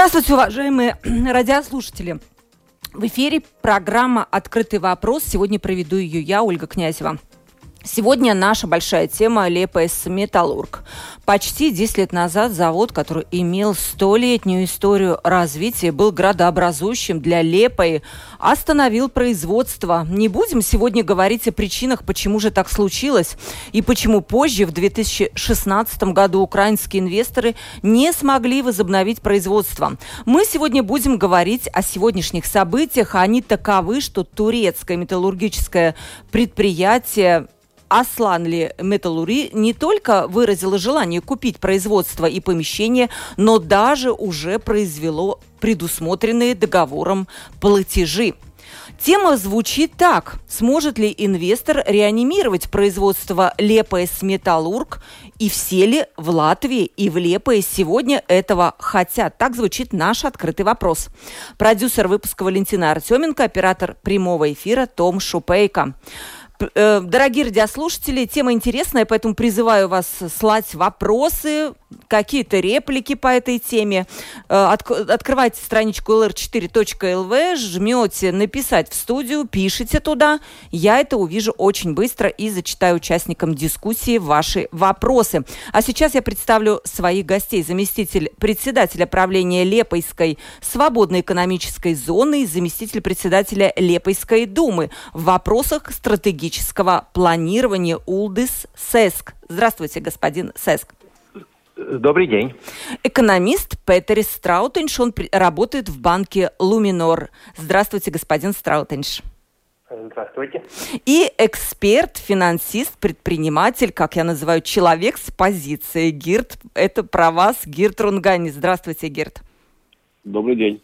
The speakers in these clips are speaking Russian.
Здравствуйте, уважаемые радиослушатели. В эфире программа «Открытый вопрос». Сегодня проведу ее я, Ольга Князева. Сегодня наша большая тема Лепес Металлург. Почти 10 лет назад завод, который имел столетнюю историю развития, был градообразующим для Лепой, остановил производство. Не будем сегодня говорить о причинах, почему же так случилось и почему позже, в 2016 году, украинские инвесторы не смогли возобновить производство. Мы сегодня будем говорить о сегодняшних событиях. Они таковы, что турецкое металлургическое предприятие Асланли Металлури не только выразило желание купить производство и помещение, но даже уже произвело предусмотренные договором платежи. Тема звучит так. Сможет ли инвестор реанимировать производство Лепс Металлург и все ли в Латвии и в Лепе сегодня этого хотят? Так звучит наш открытый вопрос. Продюсер выпуска Валентина Артеменко, оператор прямого эфира Том Шупейко. Э, дорогие радиослушатели, тема интересная, поэтому призываю вас слать вопросы, какие-то реплики по этой теме. Э, от, открывайте страничку lr4.lv, жмете «Написать в студию», пишите туда. Я это увижу очень быстро и зачитаю участникам дискуссии ваши вопросы. А сейчас я представлю своих гостей. Заместитель председателя правления Лепойской свободной экономической зоны и заместитель председателя Лепойской думы в вопросах стратегического планирования УЛДИС СЭСК. Здравствуйте, господин СЭСК. Добрый день. Экономист Петерис Страутенш, он работает в банке Луминор. Здравствуйте, господин Страутенш. Здравствуйте. И эксперт, финансист, предприниматель, как я называю, человек с позицией. Гирт, это про вас, Гирт Рунгани. Здравствуйте, Гирт. Добрый день.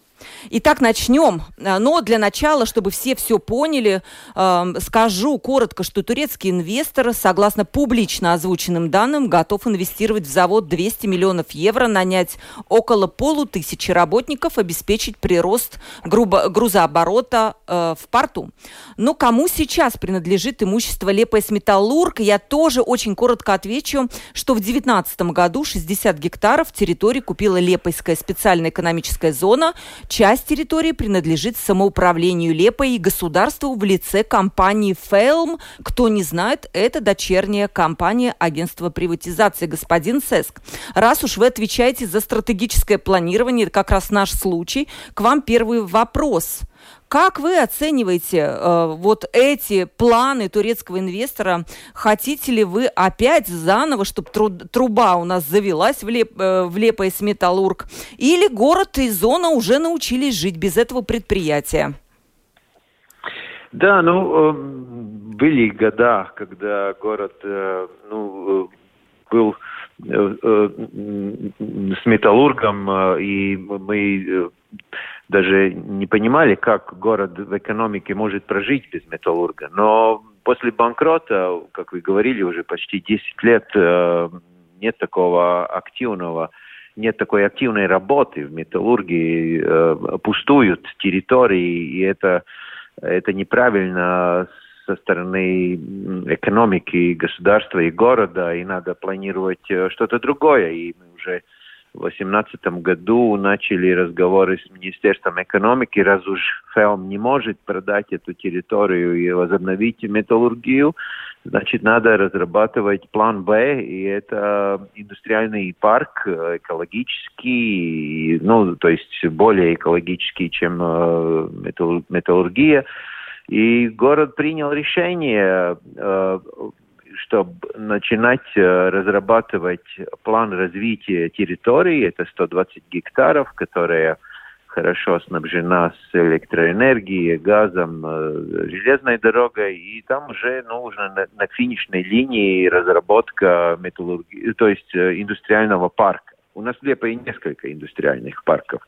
Итак, начнем. А, но для начала, чтобы все все поняли, скажу коротко, что турецкий инвестор, согласно публично озвученным данным, готов инвестировать в завод 200 миллионов евро, нанять около полутысячи работников, обеспечить прирост грузооборота э, в порту. Но кому сейчас принадлежит имущество Лепес Металлург, я тоже очень коротко отвечу, что в 2019 году 60 гектаров территории купила Лепойская специальная экономическая зона, Часть территории принадлежит самоуправлению Лепой и государству в лице компании «Фелм». Кто не знает, это дочерняя компания агентства приватизации «Господин Сеск». Раз уж вы отвечаете за стратегическое планирование, это как раз наш случай, к вам первый вопрос – как вы оцениваете э, вот эти планы турецкого инвестора? Хотите ли вы опять заново, чтобы тру- труба у нас завелась в, леп, э, в Лепойс Металлург? Или город и зона уже научились жить без этого предприятия? Да, ну, э, были года, когда город, э, ну, э, был э, э, с металлургом, и мы даже не понимали, как город в экономике может прожить без металлурга. Но после банкрота, как вы говорили, уже почти 10 лет э, нет такого активного нет такой активной работы в металлургии, э, пустуют территории, и это, это неправильно со стороны экономики государства и города, и надо планировать э, что-то другое. И мы уже 2018 году начали разговоры с Министерством экономики, раз уж ФЭОМ не может продать эту территорию и возобновить металлургию, значит, надо разрабатывать план Б, и это индустриальный парк, экологический, ну, то есть более экологический, чем э, металлургия. И город принял решение э, чтобы начинать э, разрабатывать план развития территории, это 120 гектаров, которая хорошо снабжена с электроэнергией, газом, э, железной дорогой, и там уже нужно на, на финишной линии разработка металлургии, то есть э, индустриального парка. У нас в Лепе несколько индустриальных парков.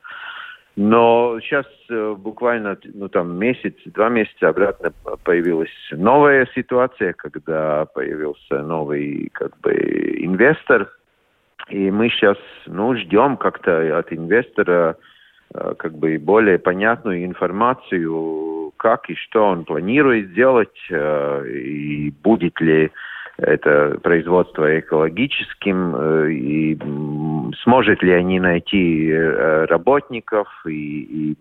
Но сейчас э, буквально ну, там месяц, два месяца обратно появилась новая ситуация, когда появился новый как бы инвестор, и мы сейчас ну, ждем как-то от инвестора э, как бы более понятную информацию, как и что он планирует сделать, э, и будет ли это производство экологическим, и сможет ли они найти э, работников, и, и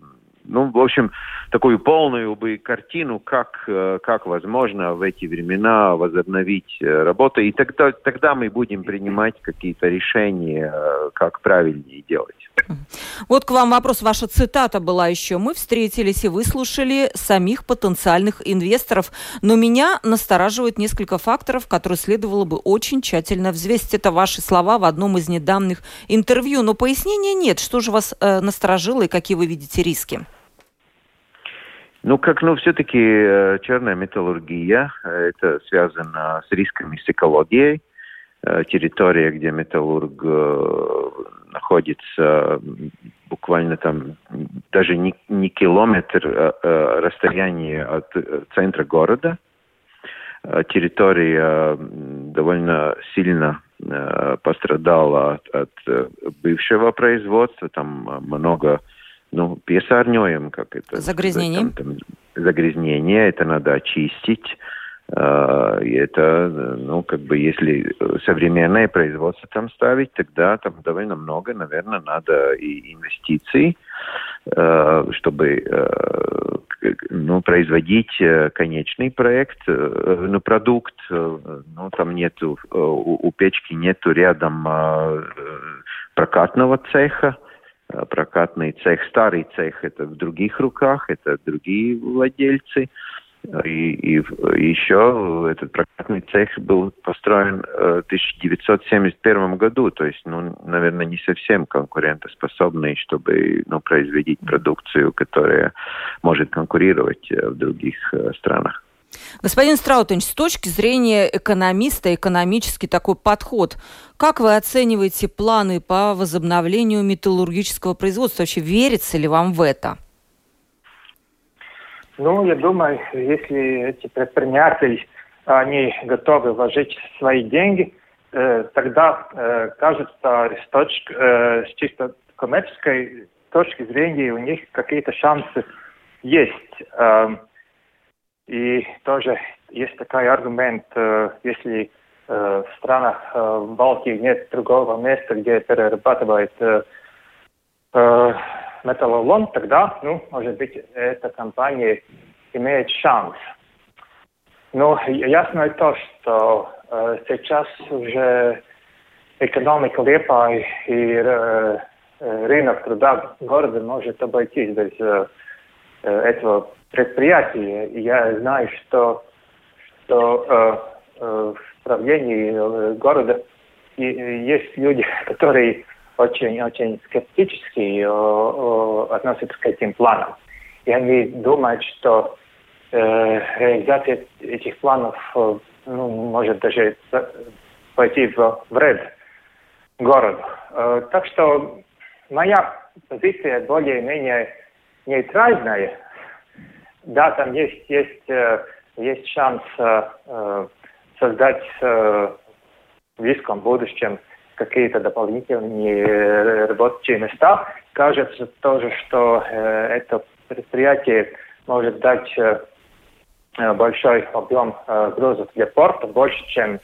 ну, в общем, такую полную бы картину, как, э, как возможно в эти времена возобновить работу. И тогда, тогда мы будем принимать какие-то решения, как правильнее делать. Вот к вам вопрос. Ваша цитата была еще. Мы встретились и выслушали самих потенциальных инвесторов. Но меня настораживает несколько факторов, которые следовало бы очень тщательно взвесить. Это ваши слова в одном из недавних интервью. Но пояснения нет. Что же вас э, насторожило и какие вы видите риски? Ну, как, ну, все-таки э, черная металлургия, э, это связано с рисками с экологией. Э, территория, где металлург находится буквально там даже не, не километр расстояние от центра города. Территория довольно сильно пострадала от, от бывшего производства. Там много ну, песарнёем, как это... Загрязнение. Там, там, загрязнение, это надо очистить. А, и это, ну, как бы, если современное производство там ставить, тогда там довольно много, наверное, надо и инвестиций, а, чтобы а, ну, производить э, конечный проект, э, ну, продукт, э, ну, там нету, у, у печки нету рядом прокатного цеха, прокатный цех, старый цех, это в других руках, это другие владельцы. И, и, еще этот прокатный цех был построен в 1971 году, то есть, ну, наверное, не совсем конкурентоспособный, чтобы ну, производить продукцию, которая может конкурировать э, в других э, странах. Господин Страутович, с точки зрения экономиста, экономический такой подход, как вы оцениваете планы по возобновлению металлургического производства? Вообще верится ли вам в это? Ну, я думаю, если эти предприниматели, они готовы вложить свои деньги, э, тогда, э, кажется, с, точки, э, с чисто коммерческой точки зрения у них какие-то шансы есть. Э, и тоже есть такой аргумент, э, если э, в странах э, Балтии нет другого места, где перерабатывают э, э, металлолом, тогда, ну, может быть, эта компания имеет шанс. Но ясно и то, что э, сейчас уже экономика Лепа и э, рынок труда города может обойтись без э, этого предприятия. И я знаю, что, что э, э, в правлении э, города и, есть люди, которые очень-очень скептически относятся к этим планам. И они думают, что э, реализация этих планов э, ну, может даже пойти в вред городу. Э, так что моя позиция более-менее нейтральная. Да, там есть, есть, э, есть шанс э, создать э, в близком будущем какие-то дополнительные рабочие места. Кажется тоже, что это предприятие может дать большой объем грузов для порта, больше, чем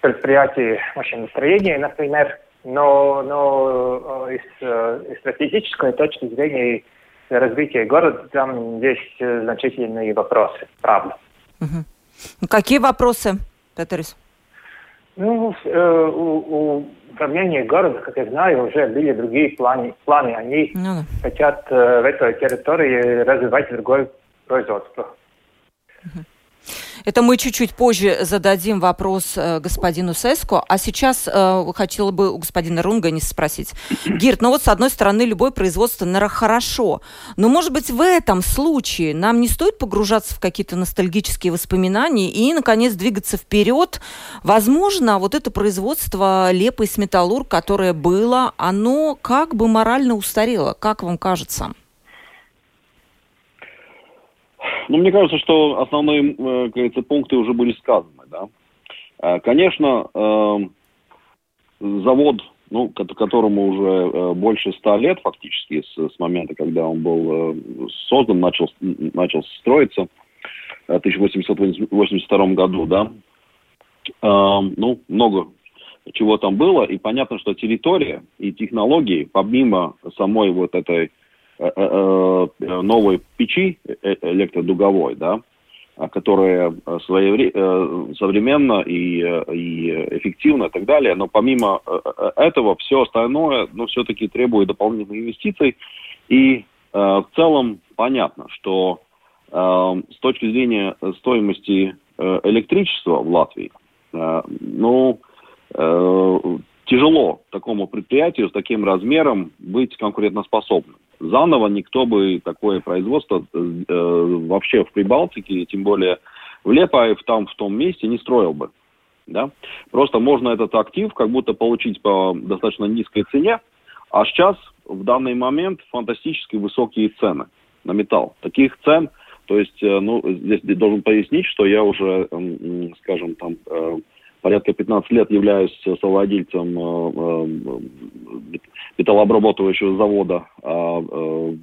предприятие машиностроения, например. Но, но из, из стратегической точки зрения развития города там есть значительные вопросы, правда. Угу. Какие вопросы, Петерис? Ну, э, у, у управления города, как я знаю, уже были другие планы. планы. Они ну, хотят э, в этой территории развивать другое производство. Это мы чуть-чуть позже зададим вопрос э, господину Сеско. А сейчас э, хотела бы у господина Рунга не спросить. Гирт, ну вот с одной стороны любое производство, наверное, хорошо. Но, может быть, в этом случае нам не стоит погружаться в какие-то ностальгические воспоминания и, наконец, двигаться вперед. Возможно, вот это производство Лепа и Металлург, которое было, оно как бы морально устарело. Как вам кажется? Ну, мне кажется, что основные, э, как говорится, пункты уже были сказаны, да. Э, конечно, э, завод, ну, которому уже больше ста лет фактически с, с момента, когда он был создан, начал, начал строиться в 1882 году, да, ну, много чего там было, и понятно, что территория и технологии, помимо самой вот этой Э, э, э, новой печи электродуговой, да, которая своевре... современно и, и эффективна и так далее, но помимо этого все остальное, ну, все-таки требует дополнительных инвестиций, и в целом понятно, что с точки зрения стоимости электричества в Латвии, ну, тяжело такому предприятию с таким размером быть конкурентоспособным заново никто бы такое производство э, вообще в Прибалтике, тем более в Лепаев, там, в том месте, не строил бы. Да? Просто можно этот актив как будто получить по достаточно низкой цене, а сейчас в данный момент фантастически высокие цены на металл. Таких цен, то есть, э, ну, здесь должен пояснить, что я уже, скажем, там, э, порядка 15 лет являюсь совладельцем э, э, металлообрабатывающего завода а, э,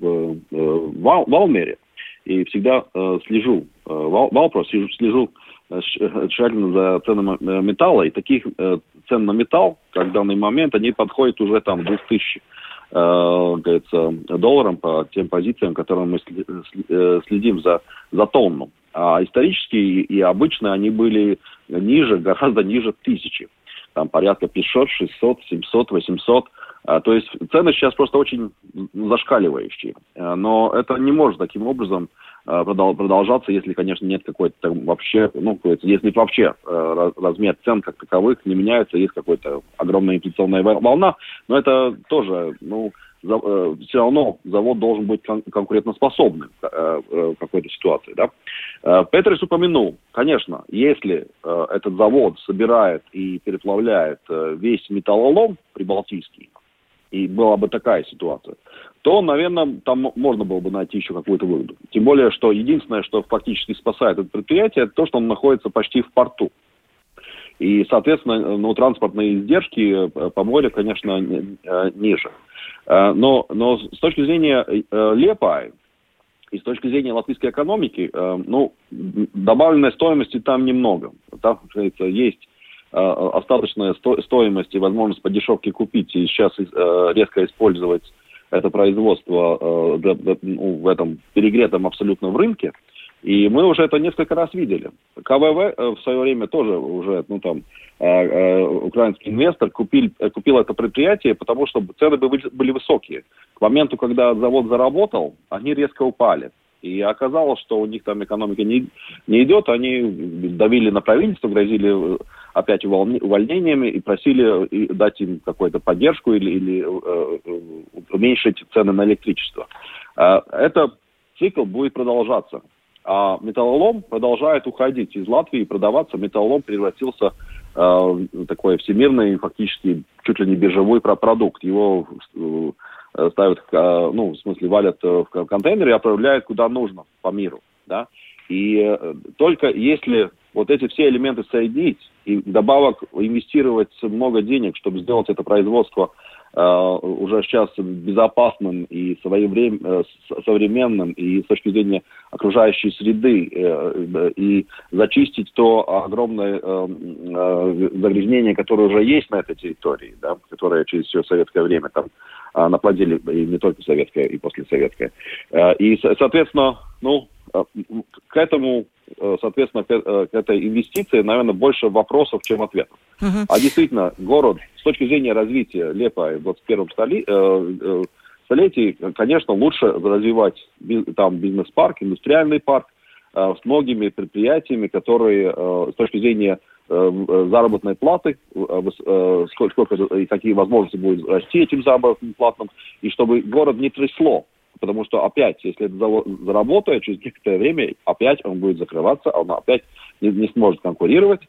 в Валмере. И всегда слежу, Валпро, слежу, тщательно за ценами металла. И таких цен на металл, как в данный момент, они подходят уже там 2000 говорится, долларам по тем позициям, которым мы следим за, за тонну. А исторически и обычно они были ниже, гораздо ниже тысячи. Там порядка 500, 600, 700, 800. А, то есть цены сейчас просто очень зашкаливающие. А, но это не может таким образом а, продолжаться, если, конечно, нет какой-то вообще, ну, если вообще размер цен как таковых не меняется, есть какая-то огромная инфляционная волна, но это тоже, ну, Э, все равно завод должен быть кон- конкурентоспособным э, в какой-то ситуации. Да? Петрис упомянул, конечно, если этот завод собирает и переплавляет весь металлолом прибалтийский, и была бы такая ситуация, то, наверное, там можно было бы найти еще какую-то выгоду. Тем более, что единственное, что фактически спасает это предприятие, это то, что он находится почти в порту. И, соответственно, ну, транспортные издержки по морю, конечно, ниже. Э, но, но с точки зрения э, Лепай и с точки зрения латвийской экономики, э, ну, добавленной стоимости там немного. Там, говорится, есть остаточная стоимость и возможность по дешевке купить и сейчас резко использовать это производство ну, в этом перегретом абсолютно в рынке – и мы уже это несколько раз видели. КВВ э, в свое время тоже уже, ну там, э, э, украинский инвестор купил, купил это предприятие, потому что цены были высокие. К моменту, когда завод заработал, они резко упали. И оказалось, что у них там экономика не, не идет, они давили на правительство, грозили опять увольнениями и просили дать им какую-то поддержку или, или э, уменьшить цены на электричество. Э, это цикл будет продолжаться. А металлолом продолжает уходить из Латвии, продаваться. Металлолом превратился э, такой всемирный, фактически чуть ли не биржевой продукт. Его э, ставят, э, ну, в смысле, валят в контейнеры и отправляют куда нужно по миру. Да? И э, только если вот эти все элементы соединить и добавок инвестировать много денег, чтобы сделать это производство Э, уже сейчас безопасным и. Э, современным и с точки зрения окружающей среды э, и зачистить то огромное загрязнение, которое уже есть на этой территории, да, которое через все советское время там наплодили, и не только советское, и послесоветское. И, соответственно, ну, к этому Э, соответственно, к, э, к этой инвестиции, наверное, больше вопросов, чем ответов. Uh-huh. А действительно, город с точки зрения развития Лепа в 21 столи, э, столетии, конечно, лучше развивать там бизнес-парк, индустриальный парк, с многими предприятиями, которые с точки зрения заработной платы, сколько, сколько и какие возможности будут расти этим заработным платам, и чтобы город не трясло. Потому что опять, если это заработает, через некоторое время опять он будет закрываться, он опять не, не сможет конкурировать,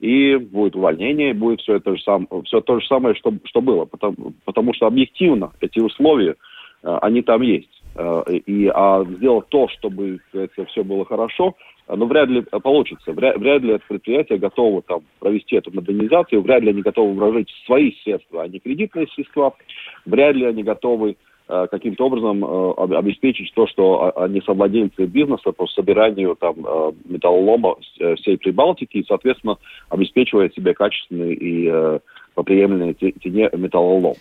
и будет увольнение, будет все это же сам, все то же самое, что, что было. Потому, потому что объективно эти условия, э, они там есть. Э, и, а сделать то, чтобы это все было хорошо, ну, вряд ли получится. Вряд, вряд ли это предприятие готово там провести эту модернизацию, вряд ли они готовы вложить свои средства, а не кредитные средства, вряд ли они готовы Э, каким-то образом э, обеспечить то, что они совладельцы бизнеса по собиранию там э, металлолома всей Прибалтики и, соответственно, обеспечивает себе качественный и по приемлемой цене металлолом.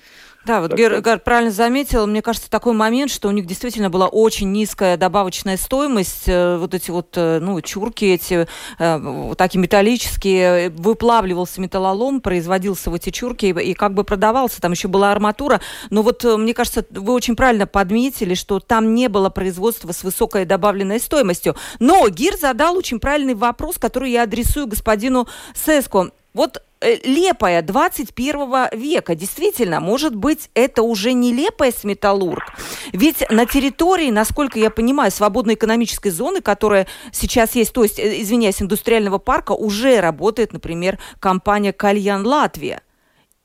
Да, вот Гер, Гер правильно заметил, мне кажется, такой момент, что у них действительно была очень низкая добавочная стоимость, э, вот эти вот, э, ну, чурки эти, э, вот такие металлические, выплавливался металлолом, производился в эти чурки и, как бы продавался, там еще была арматура, но вот, мне кажется, вы очень правильно подметили, что там не было производства с высокой добавленной стоимостью. Но Гир задал очень правильный вопрос, который я адресую господину Сеско. Вот Э, лепая 21 века. Действительно, может быть, это уже не лепая с металлург. Ведь на территории, насколько я понимаю, свободной экономической зоны, которая сейчас есть, то есть, э, извиняюсь, индустриального парка, уже работает, например, компания «Кальян Латвия».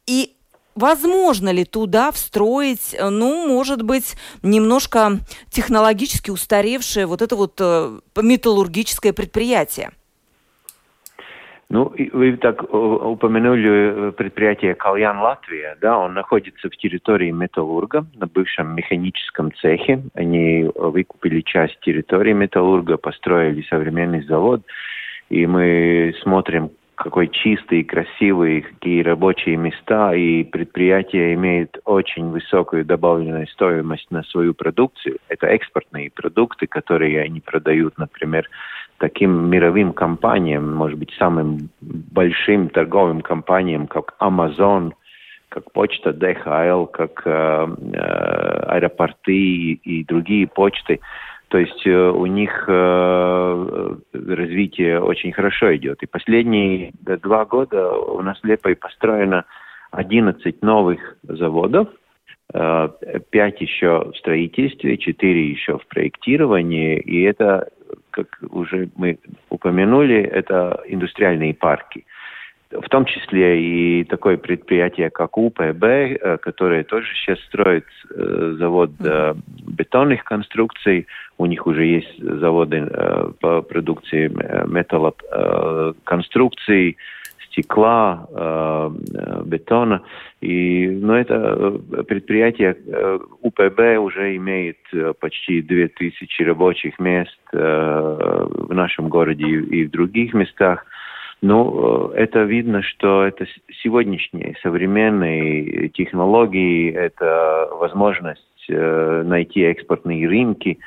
И возможно ли туда встроить, э, ну, может быть, немножко технологически устаревшее вот это вот металлургическое предприятие? Ну, вы так упомянули э, предприятие «Кальян Латвия». Да, он находится в территории Металлурга, на бывшем механическом цехе. Они э, выкупили часть территории Металлурга, построили современный завод. И мы смотрим, какой чистый, красивый, какие рабочие места, и предприятие имеет очень высокую добавленную стоимость на свою продукцию. Это экспортные продукты, которые они продают, например, таким мировым компаниям, может быть, самым большим торговым компаниям, как Amazon, как почта DHL, как э, э, аэропорты и, другие почты. То есть э, у них э, развитие очень хорошо идет. И последние два года у нас Лепой построено 11 новых заводов, э, пять еще в строительстве, четыре еще в проектировании, и это как уже мы упомянули, это индустриальные парки. В том числе и такое предприятие, как УПБ, э, которое тоже сейчас строит э, завод э, бетонных конструкций. У них уже есть заводы по продукции металлоконструкций, стекла, э, э, бетона. И, но это э, предприятие УПБ уже имеет почти 2000 рабочих мест в нашем городе и в других местах. Но это видно, что это сегодняшние современные технологии, это возможность найти экспортные рынки,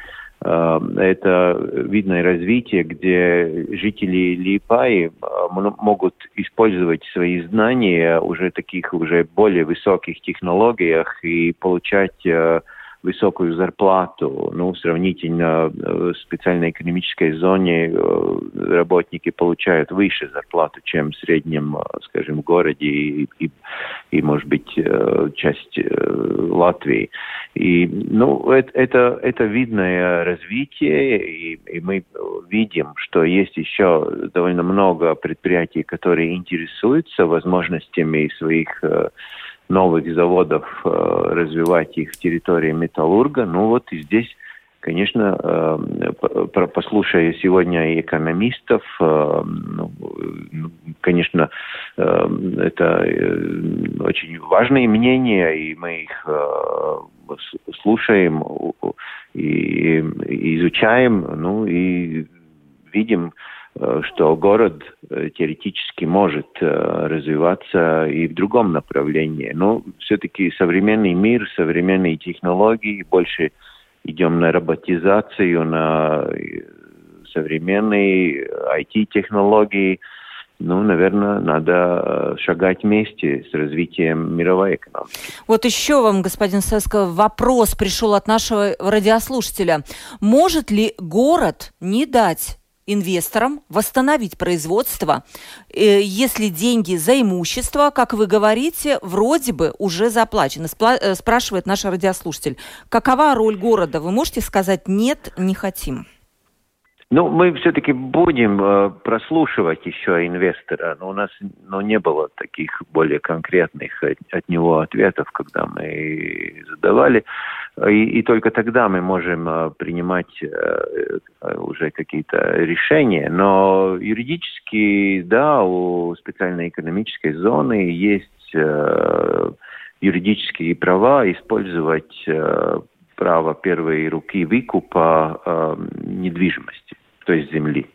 это видное развитие, где жители Липаи э, могут использовать свои знания уже таких уже более высоких технологиях и получать э, высокую зарплату. Ну, сравнительно э, в специальной экономической зоне э, работники получают выше зарплату, чем в среднем, э, скажем, городе и, и, и может быть, часть Латвии. И, ну, это, это, это видное развитие, и, и мы видим, что есть еще довольно много предприятий, которые интересуются возможностями своих новых заводов, э, развивать их в территории металлурга. Ну вот и здесь, конечно, э, послушая сегодня и экономистов, э, ну, ну, конечно, это очень важные мнения, и мы их слушаем и изучаем, ну и видим, что город э, теоретически может э, развиваться и в другом направлении. Но все-таки современный мир, современные технологии, больше идем на роботизацию, на современные IT-технологии. Ну, наверное, надо шагать вместе с развитием мировой экономики. Вот еще вам, господин Сеско, вопрос пришел от нашего радиослушателя. Может ли город не дать инвесторам восстановить производство, э, если деньги за имущество, как вы говорите, вроде бы уже заплачены. Спла- спрашивает наш радиослушатель. Какова роль города? Вы можете сказать «нет, не хотим»? Ну, мы все-таки будем э, прослушивать еще инвестора, но у нас ну, не было таких более конкретных от, от него ответов, когда мы задавали. И, и только тогда мы можем э, принимать э, уже какие-то решения. Но юридически, да, у специальной экономической зоны есть юридические права использовать право первой руки выкупа недвижимости то есть земли.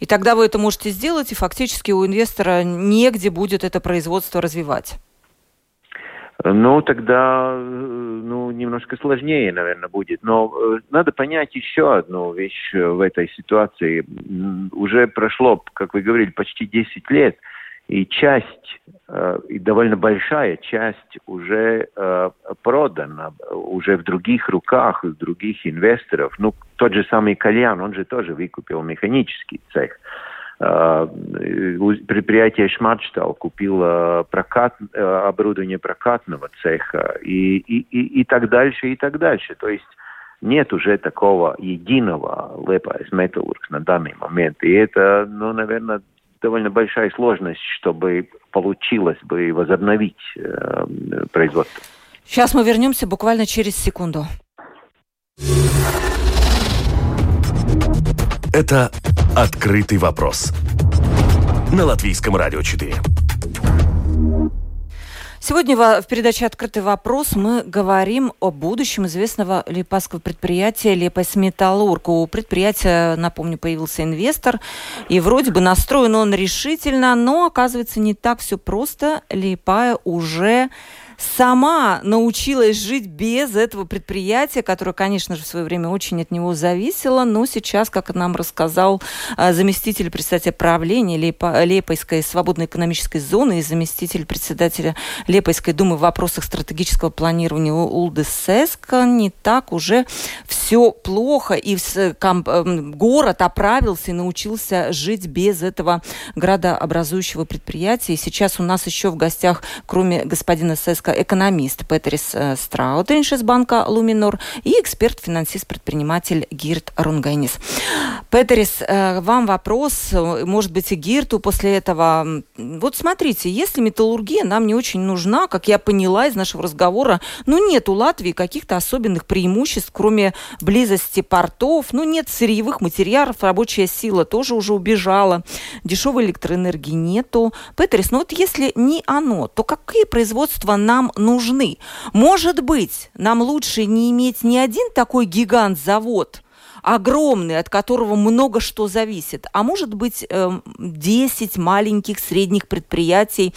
И тогда вы это можете сделать, и фактически у инвестора негде будет это производство развивать. Ну, тогда ну, немножко сложнее, наверное, будет. Но э, надо понять еще одну вещь в этой ситуации. Уже прошло, как вы говорили, почти 10 лет – и часть, э, и довольно большая часть уже э, продана, уже в других руках, у других инвесторов. Ну, тот же самый Кальян, он же тоже выкупил механический цех. Э, предприятие Шматштал купило прокат, оборудование прокатного цеха и, и, и, и так дальше, и так дальше. То есть нет уже такого единого Лиепаяс металургс на данный момент. И это, ну, наверное, довольно большая сложность, чтобы получилось бы возобновить э, производство. Сейчас мы вернемся буквально через секунду. Это «Открытый вопрос» на Латвийском радио 4. Сегодня в передаче «Открытый вопрос» мы говорим о будущем известного липасского предприятия «Лепас Металлург». У предприятия, напомню, появился инвестор, и вроде бы настроен он решительно, но оказывается не так все просто. Липая уже сама научилась жить без этого предприятия, которое, конечно же, в свое время очень от него зависело, но сейчас, как нам рассказал а, заместитель председателя правления Лепойской свободной экономической зоны и заместитель председателя Лепойской думы в вопросах стратегического планирования Сеска, не так уже все плохо, и эм, город оправился и научился жить без этого градообразующего предприятия. И сейчас у нас еще в гостях, кроме господина Сеска, экономист Петрис э, Страутенш из банка Луминор и эксперт-финансист-предприниматель Гирт Рунгайнис. Петрис, э, вам вопрос, может быть, и Гирту после этого. Вот смотрите, если металлургия нам не очень нужна, как я поняла из нашего разговора, ну нет у Латвии каких-то особенных преимуществ, кроме близости портов, ну нет сырьевых материалов, рабочая сила тоже уже убежала, дешевой электроэнергии нету. Петрис, ну вот если не оно, то какие производства нам нам нужны. Может быть, нам лучше не иметь ни один такой гигант-завод, огромный, от которого много что зависит, а может быть 10 эм, маленьких средних предприятий,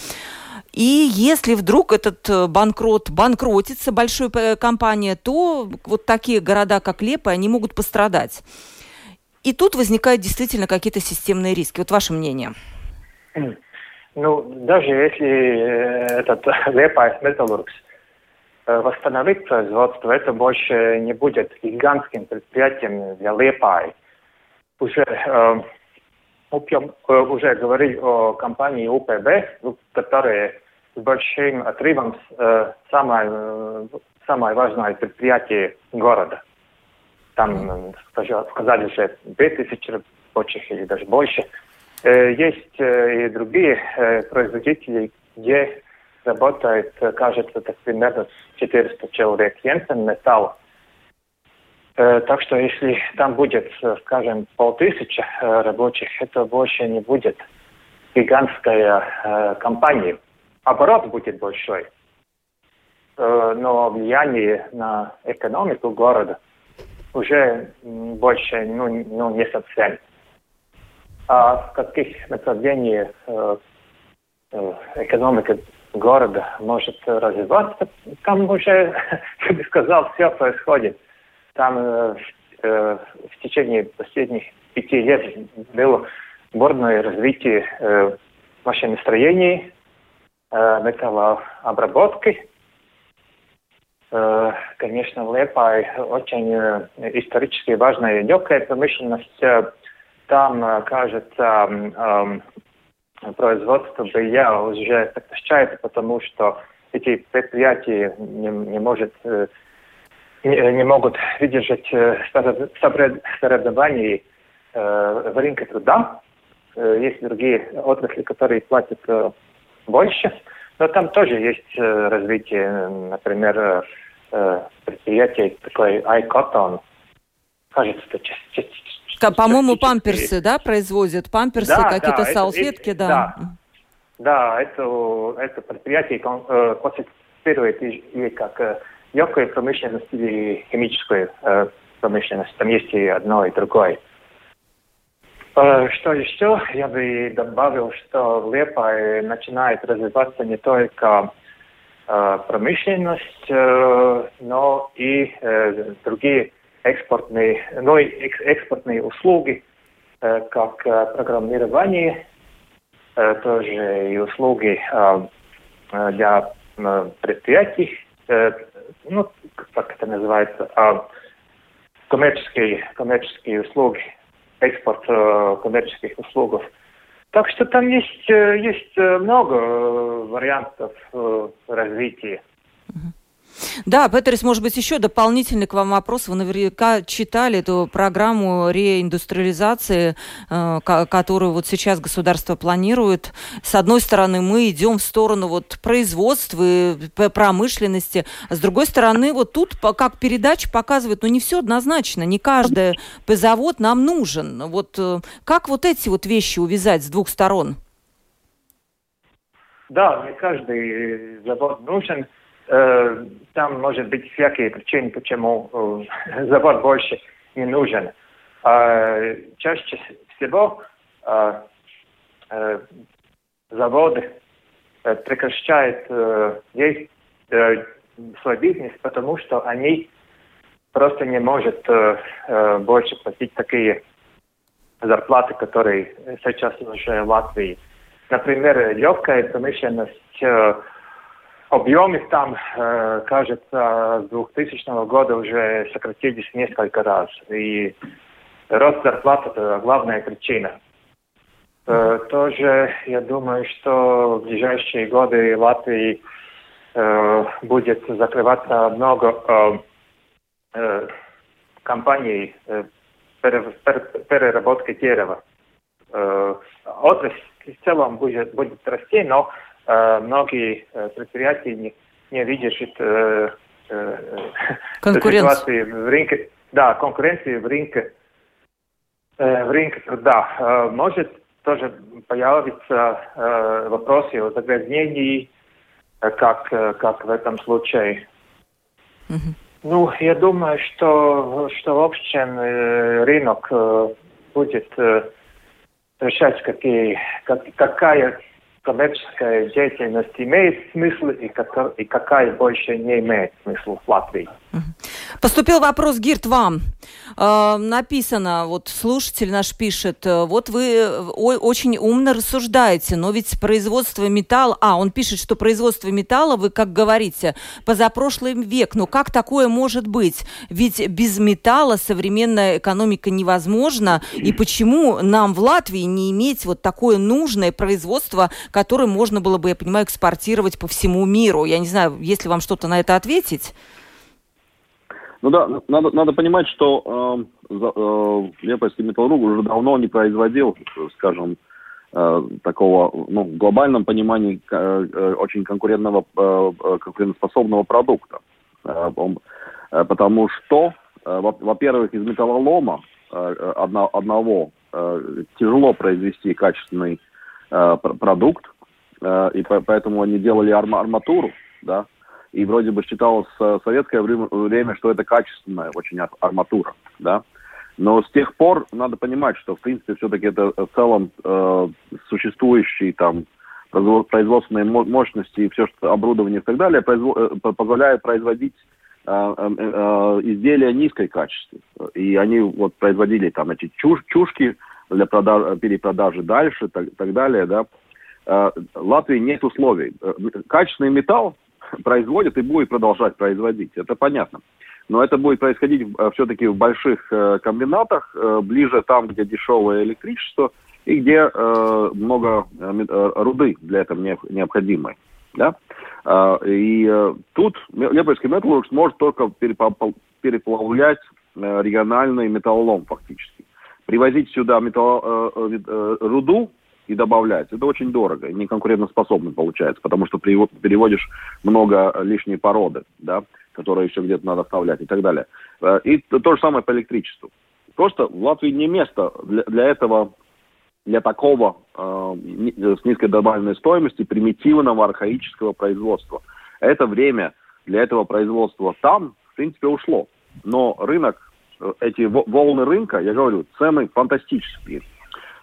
и если вдруг этот э, банкрот банкротится, большой э, компания, то вот такие города, как Лиепая, они могут пострадать. И тут возникают действительно какие-то системные риски. Вот ваше мнение. Ну, даже если э, этот Лиепаяс металургс э, восстановит производство, это больше не будет гигантским предприятием для Лепай. Уже, э, э, уже говорил о компании УПБ, которая с большим отрывом э, самое, самое важное предприятие города. Там, сказали, уже 2000 рабочих или даже больше – есть э, и другие э, производители, где работает, кажется, так примерно 400 человек. Йенсен Металл. Так что если там будет, скажем, полтысячи рабочих, это больше не будет гигантская компания. Оборот будет большой, но влияние на экономику города уже больше ну, ну, не совсем а в каких направлениях э, э, экономика города может развиваться, там уже, я бы сказал, все происходит. Там э, в течение последних пяти лет было бурное развитие э, машиностроений, э, металлообработки. Конечно, в Лепай очень исторически важная легкая промышленность, там, кажется, производство белья уже сокращается, потому что эти предприятия не, не, может, не, не могут выдержать соревнований в рынке труда. Есть другие отрасли, которые платят больше, но там тоже есть развитие, например, предприятие такое iCotton, кажется, это часть, По-моему, памперсы, да, производят? Памперсы, да, какие-то да, салфетки, это, да. Да, да это, это предприятие э, классифицирует и, как э, легкую промышленность или химическую э, промышленность. Там есть и одно, и другое. Э, что еще? Я бы добавил, что Лепа начинает развиваться не только э, промышленность, э, но и э, другие экспортные, ну, экспортные услуги, э, как э, программирование, э, тоже и услуги для предприятий, ну, как это называется, коммерческие, коммерческие услуги, экспорт коммерческих услуг. Так что там есть, есть много вариантов развития. Да, Петерис, может быть, еще дополнительный к вам вопрос. Вы наверняка читали эту программу реиндустриализации, э, которую вот сейчас государство планирует. С одной стороны, мы идем в сторону вот производства промышленности, а с другой стороны, вот тут, как передача показывает, ну не все однозначно, не каждый завод нам нужен. Вот э, как вот эти вот вещи увязать с двух сторон? Да, не каждый завод нужен. Э, там может быть всякие причины, почему э, завод больше не нужен. А чаще всего э, заводы прекращают есть свой бизнес, потому что они просто не могут больше платить такие зарплаты, которые сейчас уже в Латвии. Например, легкая промышленность Объемы там, э, кажется, с 2000 года уже сократились несколько раз. И рост зарплат – это главная причина. Э, тоже, я думаю, что в ближайшие годы Латвии э, будет закрываться много компаний переработки дерева. Отрасль в целом будет, будет расти, но многие э, предприятия не, не выдержат э, ситуации в рынке, да, конкуренции в рынке, в рынке труда. Может тоже появиться вопросы о загрязнении, как, как в этом случае. Mm-hmm. Ну, я думаю, что, что в общем рынок будет решать, какие, как, какая коммерческая деятельность имеет смысл и, как, и какая больше не имеет смысла в Латвии. Поступил вопрос, Гирт, вам. Э, написано, вот слушатель наш пишет, э, вот вы э, очень умно рассуждаете, но ведь производство металла, а, он пишет, что производство металла, вы как говорите, позапрошлый век, но как такое может быть? Ведь без металла современная экономика невозможна, и почему нам в Латвии не иметь вот такое нужное производство, которое можно было бы, я понимаю, экспортировать по всему миру? Я не знаю, если вам что-то на это ответить? Ну да, надо, надо понимать, что э, э, Лепойский металлург уже давно не производил, скажем, э, такого, ну, в глобальном понимании э, э очень конкурентного, э, э, конкурентоспособного продукта. Э, э, потому что, э, во-первых, из металлолома э, одно, одного э, тяжело произвести качественный э, продукт, э, и поэтому они делали арма арматуру, да, и вроде бы считалось в советское время, что это качественная очень арматура, да. Но с тех пор надо понимать, что в принципе все-таки это в целом э, существующие там производственные мощности и все, что оборудование и так далее, произво э, позволяет производить э, э, э, изделия низкой качества. И они вот производили там эти чуш чушки для продаж, перепродажи дальше, так, так далее, да. Э, Латвии нет условий. Э, качественный металл производит и будет продолжать производить. Это понятно. но это будет происходить все-таки в больших комбинатах, ближе там, где дешевое электричество и где много руды для этого необходимой. Да? И тут Лепойский металлург сможет только переплавлять региональный металлолом фактически. Привозить сюда металл, руду и добавлять. Это очень дорого неконкурентоспособно получается, потому что переводишь много лишней породы, да, которые еще где-то надо вставлять и так далее. Э, и то же самое по электричеству. Просто в Латвии не место для, этого, для такого э, с низкой добавленной стоимостью примитивного архаического производства. Это время для этого производства там, в принципе, ушло. Но рынок, э, эти волны рынка, я говорю, цены фантастические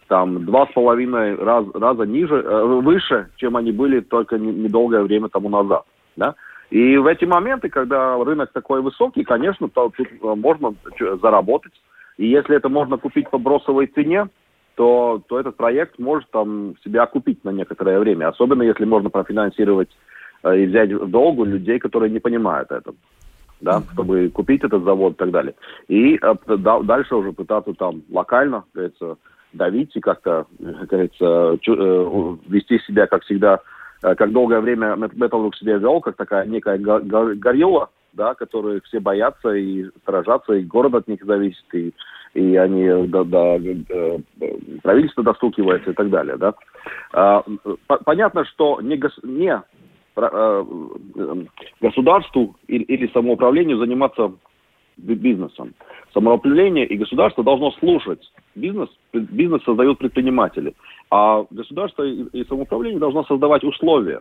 там два с половиной раз, раза ниже, э, выше, чем они были только недолгое время тому назад. Да? И в эти моменты, когда рынок такой высокий, конечно, то, тут э, можно заработать. И если это можно купить по бросовой цене, то, то этот проект может там себя окупить на некоторое время. Особенно если можно профинансировать э, и взять в долгу людей, которые не понимают этого да, mm-hmm. чтобы купить этот завод и так далее. И э, да, дальше уже пытаться там локально, говорится, давить и как-то, как говорится, э, вести себя, как всегда, э, как долгое время Металлург себя вел, как такая некая горилла, да, которые все боятся и сражаться, и город от них зависит, и, и они до, до, до правительства достукиваются и так далее, да. А, понятно, что не, гос, не государству или самоуправлению заниматься бизнесом. Самоуправление и государство должно слушать бизнес. Бизнес создают предприниматели. А государство и самоуправление должно создавать условия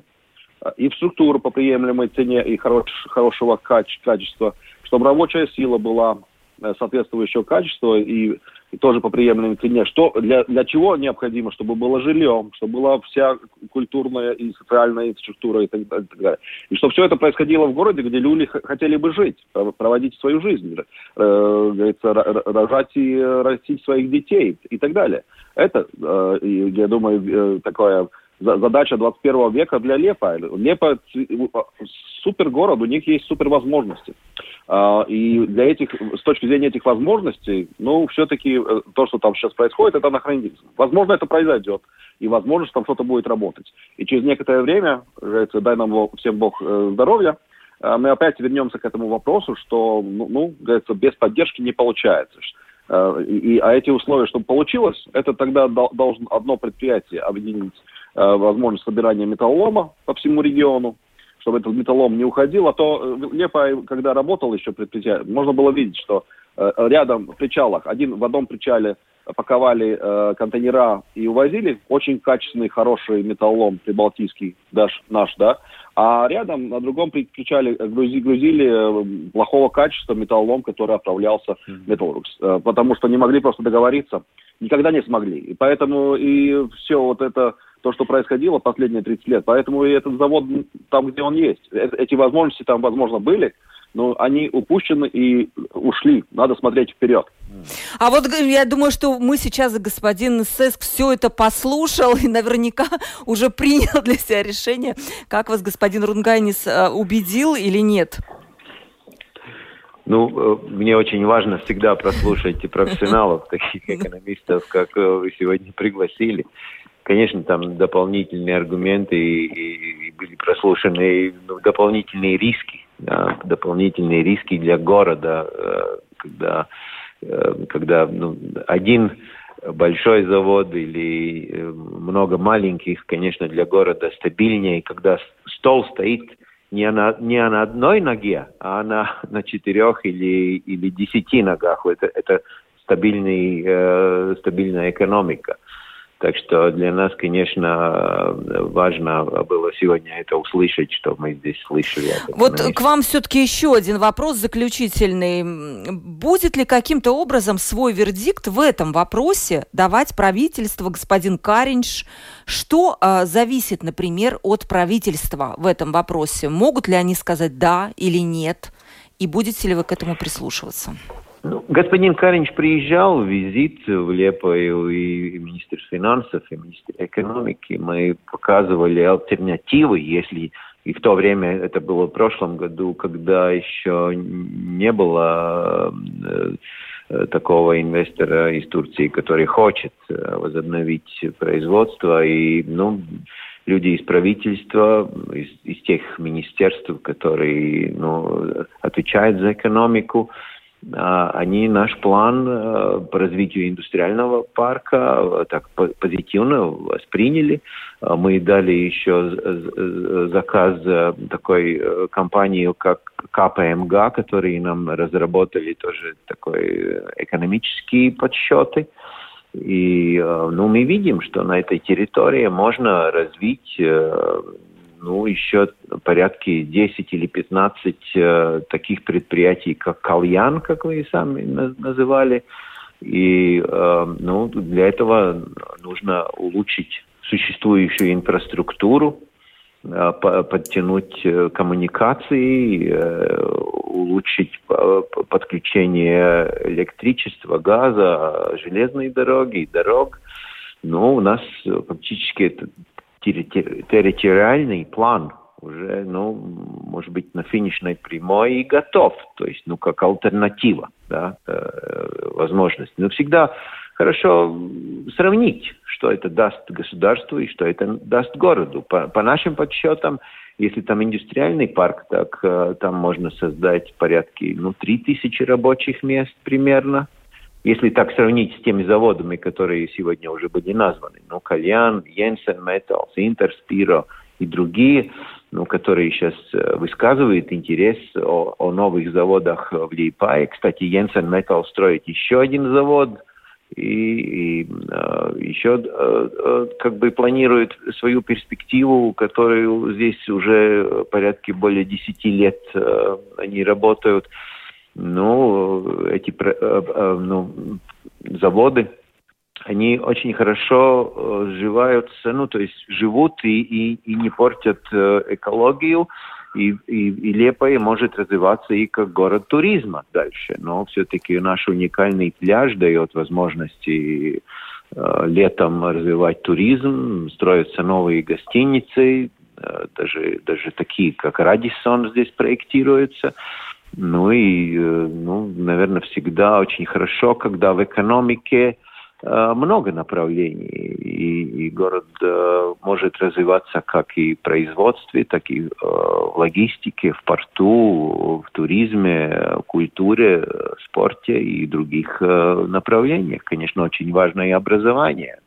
и в структуру по приемлемой цене и хорош, хорошего качества, чтобы рабочая сила была Э, соответствующего качества и, и тоже по приемлемой цене. Что, для, для чего необходимо? Чтобы было жилье, чтобы была вся культурная и социальная инфраструктура и так, и так далее. И чтобы все это происходило в городе, где люди хотели бы жить, проводить свою жизнь, э, говорится, рожать и растить своих детей и так далее. Это, э, я думаю, э, такое задача 21 века для Лепа. Лепа супер город, у них есть супер возможности. А, и для этих, с точки зрения этих возможностей, ну, все-таки э, то, что там сейчас происходит, это анахронизм. Возможно, это произойдет, и возможно, что там что-то будет работать. И через некоторое время, дай нам всем Бог э, здоровья, э, мы опять вернемся к этому вопросу, что, ну, ну говорится, без поддержки не получается. И, а эти условия, чтобы получилось, это тогда должно одно предприятие объединить возможность собирания металлолома по всему региону, чтобы этот металлом не уходил. А то э, Лепа, когда работал еще предприятие, можно было видеть, что э, рядом в причалах, один в одном причале паковали э, контейнера и увозили очень качественный, хороший металлолом прибалтийский, даже наш, да, а рядом на другом причале грузи, грузили э, плохого качества металлолом, который отправлялся в Металлургс, э, потому что не могли просто договориться, никогда не смогли. И поэтому и все вот это то, что происходило последние 30 лет. Поэтому и этот завод там, где он есть. Э, эти возможности там, возможно, были, но они упущены и ушли. Надо смотреть вперед. А вот я думаю, что мы сейчас, господин Сеск, все это послушал и наверняка уже принял для себя решение. Как вас господин Рунгайнис э, убедил или нет? Ну, э, мне очень важно всегда прослушать профессионалов, таких экономистов, как вы сегодня пригласили. Конечно, там дополнительные аргументы и, и были прослушаны ну, дополнительные риски, да, дополнительные риски для города, э, когда, э, когда ну, один большой завод или э, много маленьких, конечно, для города стабильнее, когда стол стоит не на, не на одной ноге, а на, на четырех или, или десяти ногах. Это, это стабильный, э, стабильная экономика. Так что для нас, конечно, важно было сегодня это услышать, что мы здесь слышали. Вот к вам все-таки еще один вопрос заключительный. Будет ли каким-то образом свой вердикт в этом вопросе давать правительство, господин Каринш? Что э, зависит, например, от правительства в этом вопросе? Могут ли они сказать «да» или «нет»? И будете ли вы к этому прислушиваться? Ну, господин Каринч приезжал в визит в Лепою, и министр финансов, и министр экономики. Мы показывали альтернативы, если И в то время, это было в прошлом году, когда еще не было э, такого инвестора из Турции, который хочет э, возобновить производство. И, ну, люди из правительства, из, из тех министерств, которые ну, отвечают за экономику, они наш план э, по развитию индустриального парка э, так позитивно восприняли. А мы дали еще заказ такой компании, как КПМГ, которые нам разработали тоже такой экономические подсчеты. И ну, мы видим, что на этой территории можно развить э, ну, еще порядки 10 или 15 э, таких предприятий, как Кальян, как вы и сами называли. И э, ну, для этого нужно улучшить существующую инфраструктуру, э, подтянуть э, коммуникации, э, улучшить подключение электричества, газа, железной дороги, дорог. Но у нас фактически это территориальный план уже, ну, может быть, на финишной прямой и готов. То есть, ну, как альтернатива, да, э, возможность. Но всегда хорошо сравнить, что это даст государству и что это даст городу. По, по нашим подсчетам, если там индустриальный парк, так э, там можно создать порядки, ну, 3000 рабочих мест примерно. Если так сравнить с теми заводами, которые сегодня уже были названы, ну, Кальян, Йенсен Металс, Интерспиро и другие, ну, которые сейчас э, высказывают интерес о, о новых заводах в Лейпае. Кстати, Йенсен Металл строит еще один завод, и, и э, еще э, э, как бы планирует свою перспективу, которую здесь уже порядке более 10 лет э, они работают ну, эти э, э, ну, заводы, они очень хорошо э, сживаются, ну, то есть живут и, и, и не портят экологию, и, и, и Лепая может развиваться и как город туризма дальше. Но все-таки наш уникальный пляж дает возможности летом развивать туризм, строятся новые гостиницы, даже, даже такие, как Радисон здесь проектируются. Ну и, э, ну, наверное, всегда очень хорошо, когда в экономике э, много направлений, и, и город э, может развиваться как и в производстве, так и в логистике, в порту, в туризме, в культуре, спорте и других направлениях. Конечно, очень важно и образование.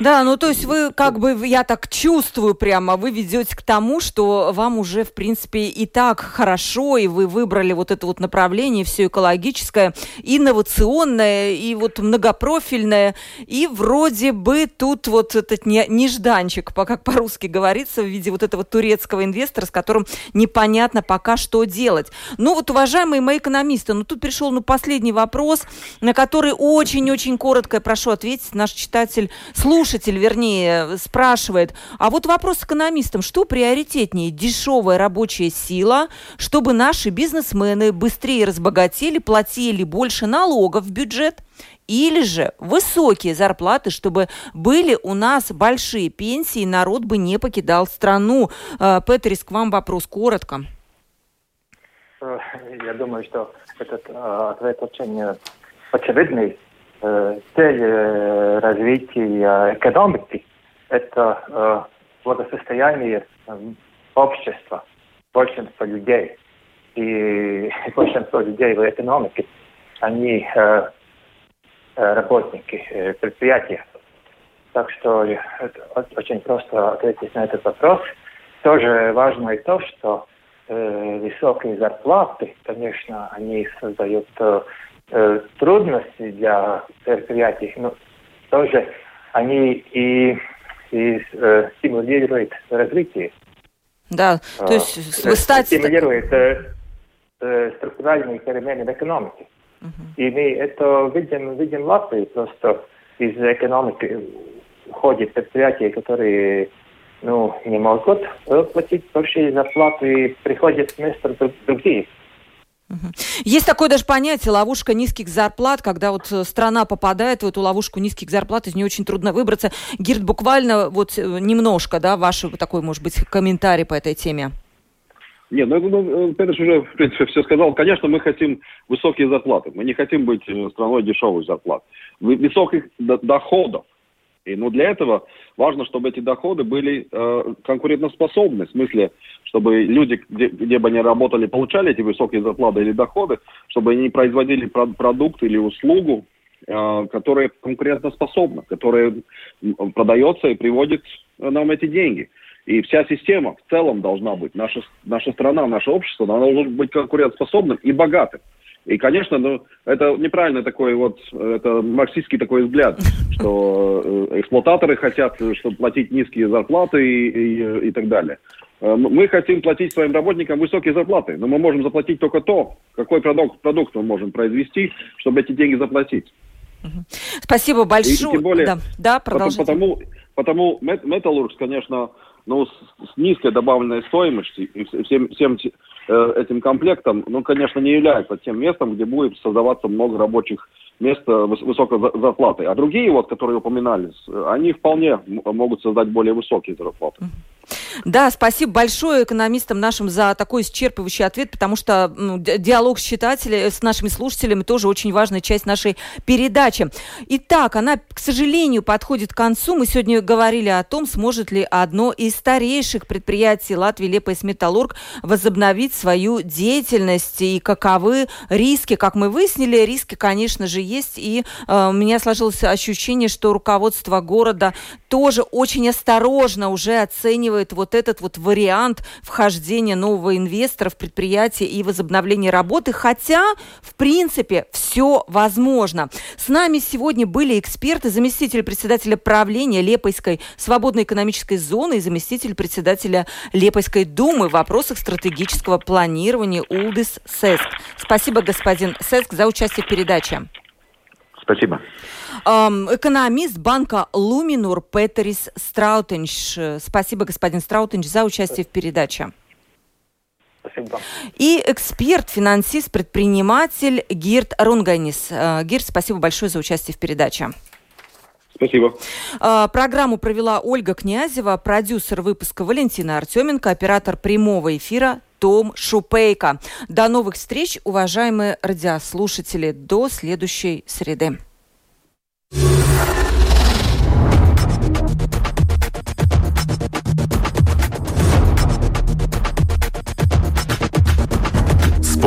Да, ну то есть вы как бы, я так чувствую прямо, вы ведете к тому, что вам уже, в принципе, и так хорошо, и вы выбрали вот это вот направление, все экологическое, инновационное, и вот многопрофильное, и вроде бы тут вот этот не, нежданчик, как по-русски говорится, в виде вот этого турецкого инвестора, с которым непонятно пока что делать. Ну вот, уважаемые мои экономисты, ну тут пришел ну, последний вопрос, на который очень-очень коротко я прошу ответить наш читатель слушатель, вернее, спрашивает, а вот вопрос экономистам, что приоритетнее, дешевая рабочая сила, чтобы наши бизнесмены быстрее разбогатели, платили больше налогов в бюджет, или же высокие зарплаты, чтобы были у нас большие пенсии, народ бы не покидал страну. Э, Петрис, к вам вопрос коротко. Э, я думаю, что этот э, ответ очень очевидный. Э, цель э, развития экономики – это э, благосостояние общества, большинства людей. И большинство людей в экономике, они работники предприятия. Так что очень просто ответить на этот вопрос. Тоже важно и то, что э, высокие зарплаты, конечно, они создают э, э, трудности для предприятий, но тоже они и, и э, стимулируют развитие. Да, то есть э, стать... Стимулирует э, э, структуральные перемены в экономике. Uh-huh. И мы это видим, видим в Латвии, просто из экономики уходят предприятия, которые ну, не могут платить большие зарплаты, и приходят вместо других. Есть такое даже понятие ловушка низких зарплат, когда вот э, страна попадает в эту ловушку низких зарплат, из нее очень трудно выбраться. Гирд, буквально вот э, немножко, да, ваш такой, может быть, комментарий по этой теме. Нет, ну, ну Петр уже, в принципе, все сказал. Конечно, мы хотим высокие зарплаты. Мы не хотим быть э, страной дешевых зарплат. Высоких доходов. И, ну, для этого важно, чтобы эти доходы были э, конкурентоспособны. В смысле, чтобы люди, где, где бы они работали, получали эти высокие зарплаты или доходы, чтобы они производили продукт или услугу, э, которая конкурентоспособна, которая продается и приводит нам эти деньги. И вся система в целом должна быть, наша, наша страна, наше общество, она должна быть конкурентоспособным и богатым. И, конечно, ну, это неправильно такой вот, это марксистский такой взгляд, что э, эксплуататоры хотят, чтобы платить низкие зарплаты и, и, и так далее. Э, мы хотим платить своим работникам высокие зарплаты, но мы можем заплатить только то, какой продукт, продукт мы можем произвести, чтобы эти деньги заплатить. Спасибо большое. И, тем более, да, да, продолжите. Потому, потому Металлургс, конечно, ну, с, с низкой добавленной стоимостью и всем, всем э, этим комплектом, ну, конечно, не является тем местом, где будет создаваться много рабочих мест высокой зарплаты. А другие, вот, которые упоминались, они вполне могут создать более высокие зарплаты. Да, спасибо большое экономистам нашим за такой исчерпывающий ответ, потому что ну, диалог с читателями, с нашими слушателями тоже очень важная часть нашей передачи. Итак, она, к сожалению, подходит к концу. Мы сегодня говорили о том, сможет ли одно из старейших предприятий Латвии Лепойс Металлург возобновить свою деятельность и каковы риски. Как мы выяснили, риски, конечно же, есть. И э, у меня сложилось ощущение, что руководство города тоже очень осторожно уже оценивает вот вот этот вот вариант вхождения нового инвестора в предприятие и возобновления работы, хотя, в принципе, все возможно. С нами сегодня были эксперты, заместитель председателя правления Лепойской свободной экономической зоны и заместитель председателя Лиепайской думы в вопросах стратегического планирования Улдис Сескс. Спасибо, господин Сескс, за участие в передаче. Спасибо. Экономист банка Luminor Петерис Страутиньш. Спасибо, господин Страутиньш, за участие в передаче. Спасибо. И эксперт, финансист, предприниматель Гирт Рунгайнис. Э, Гирт, спасибо большое за участие в передаче. Спасибо. Э, программу провела Ольга Князева, продюсер выпуска Валентина Артеменко, оператор прямого эфира том Шупейко. До новых встреч, уважаемые радиослушатели. До следующей среды.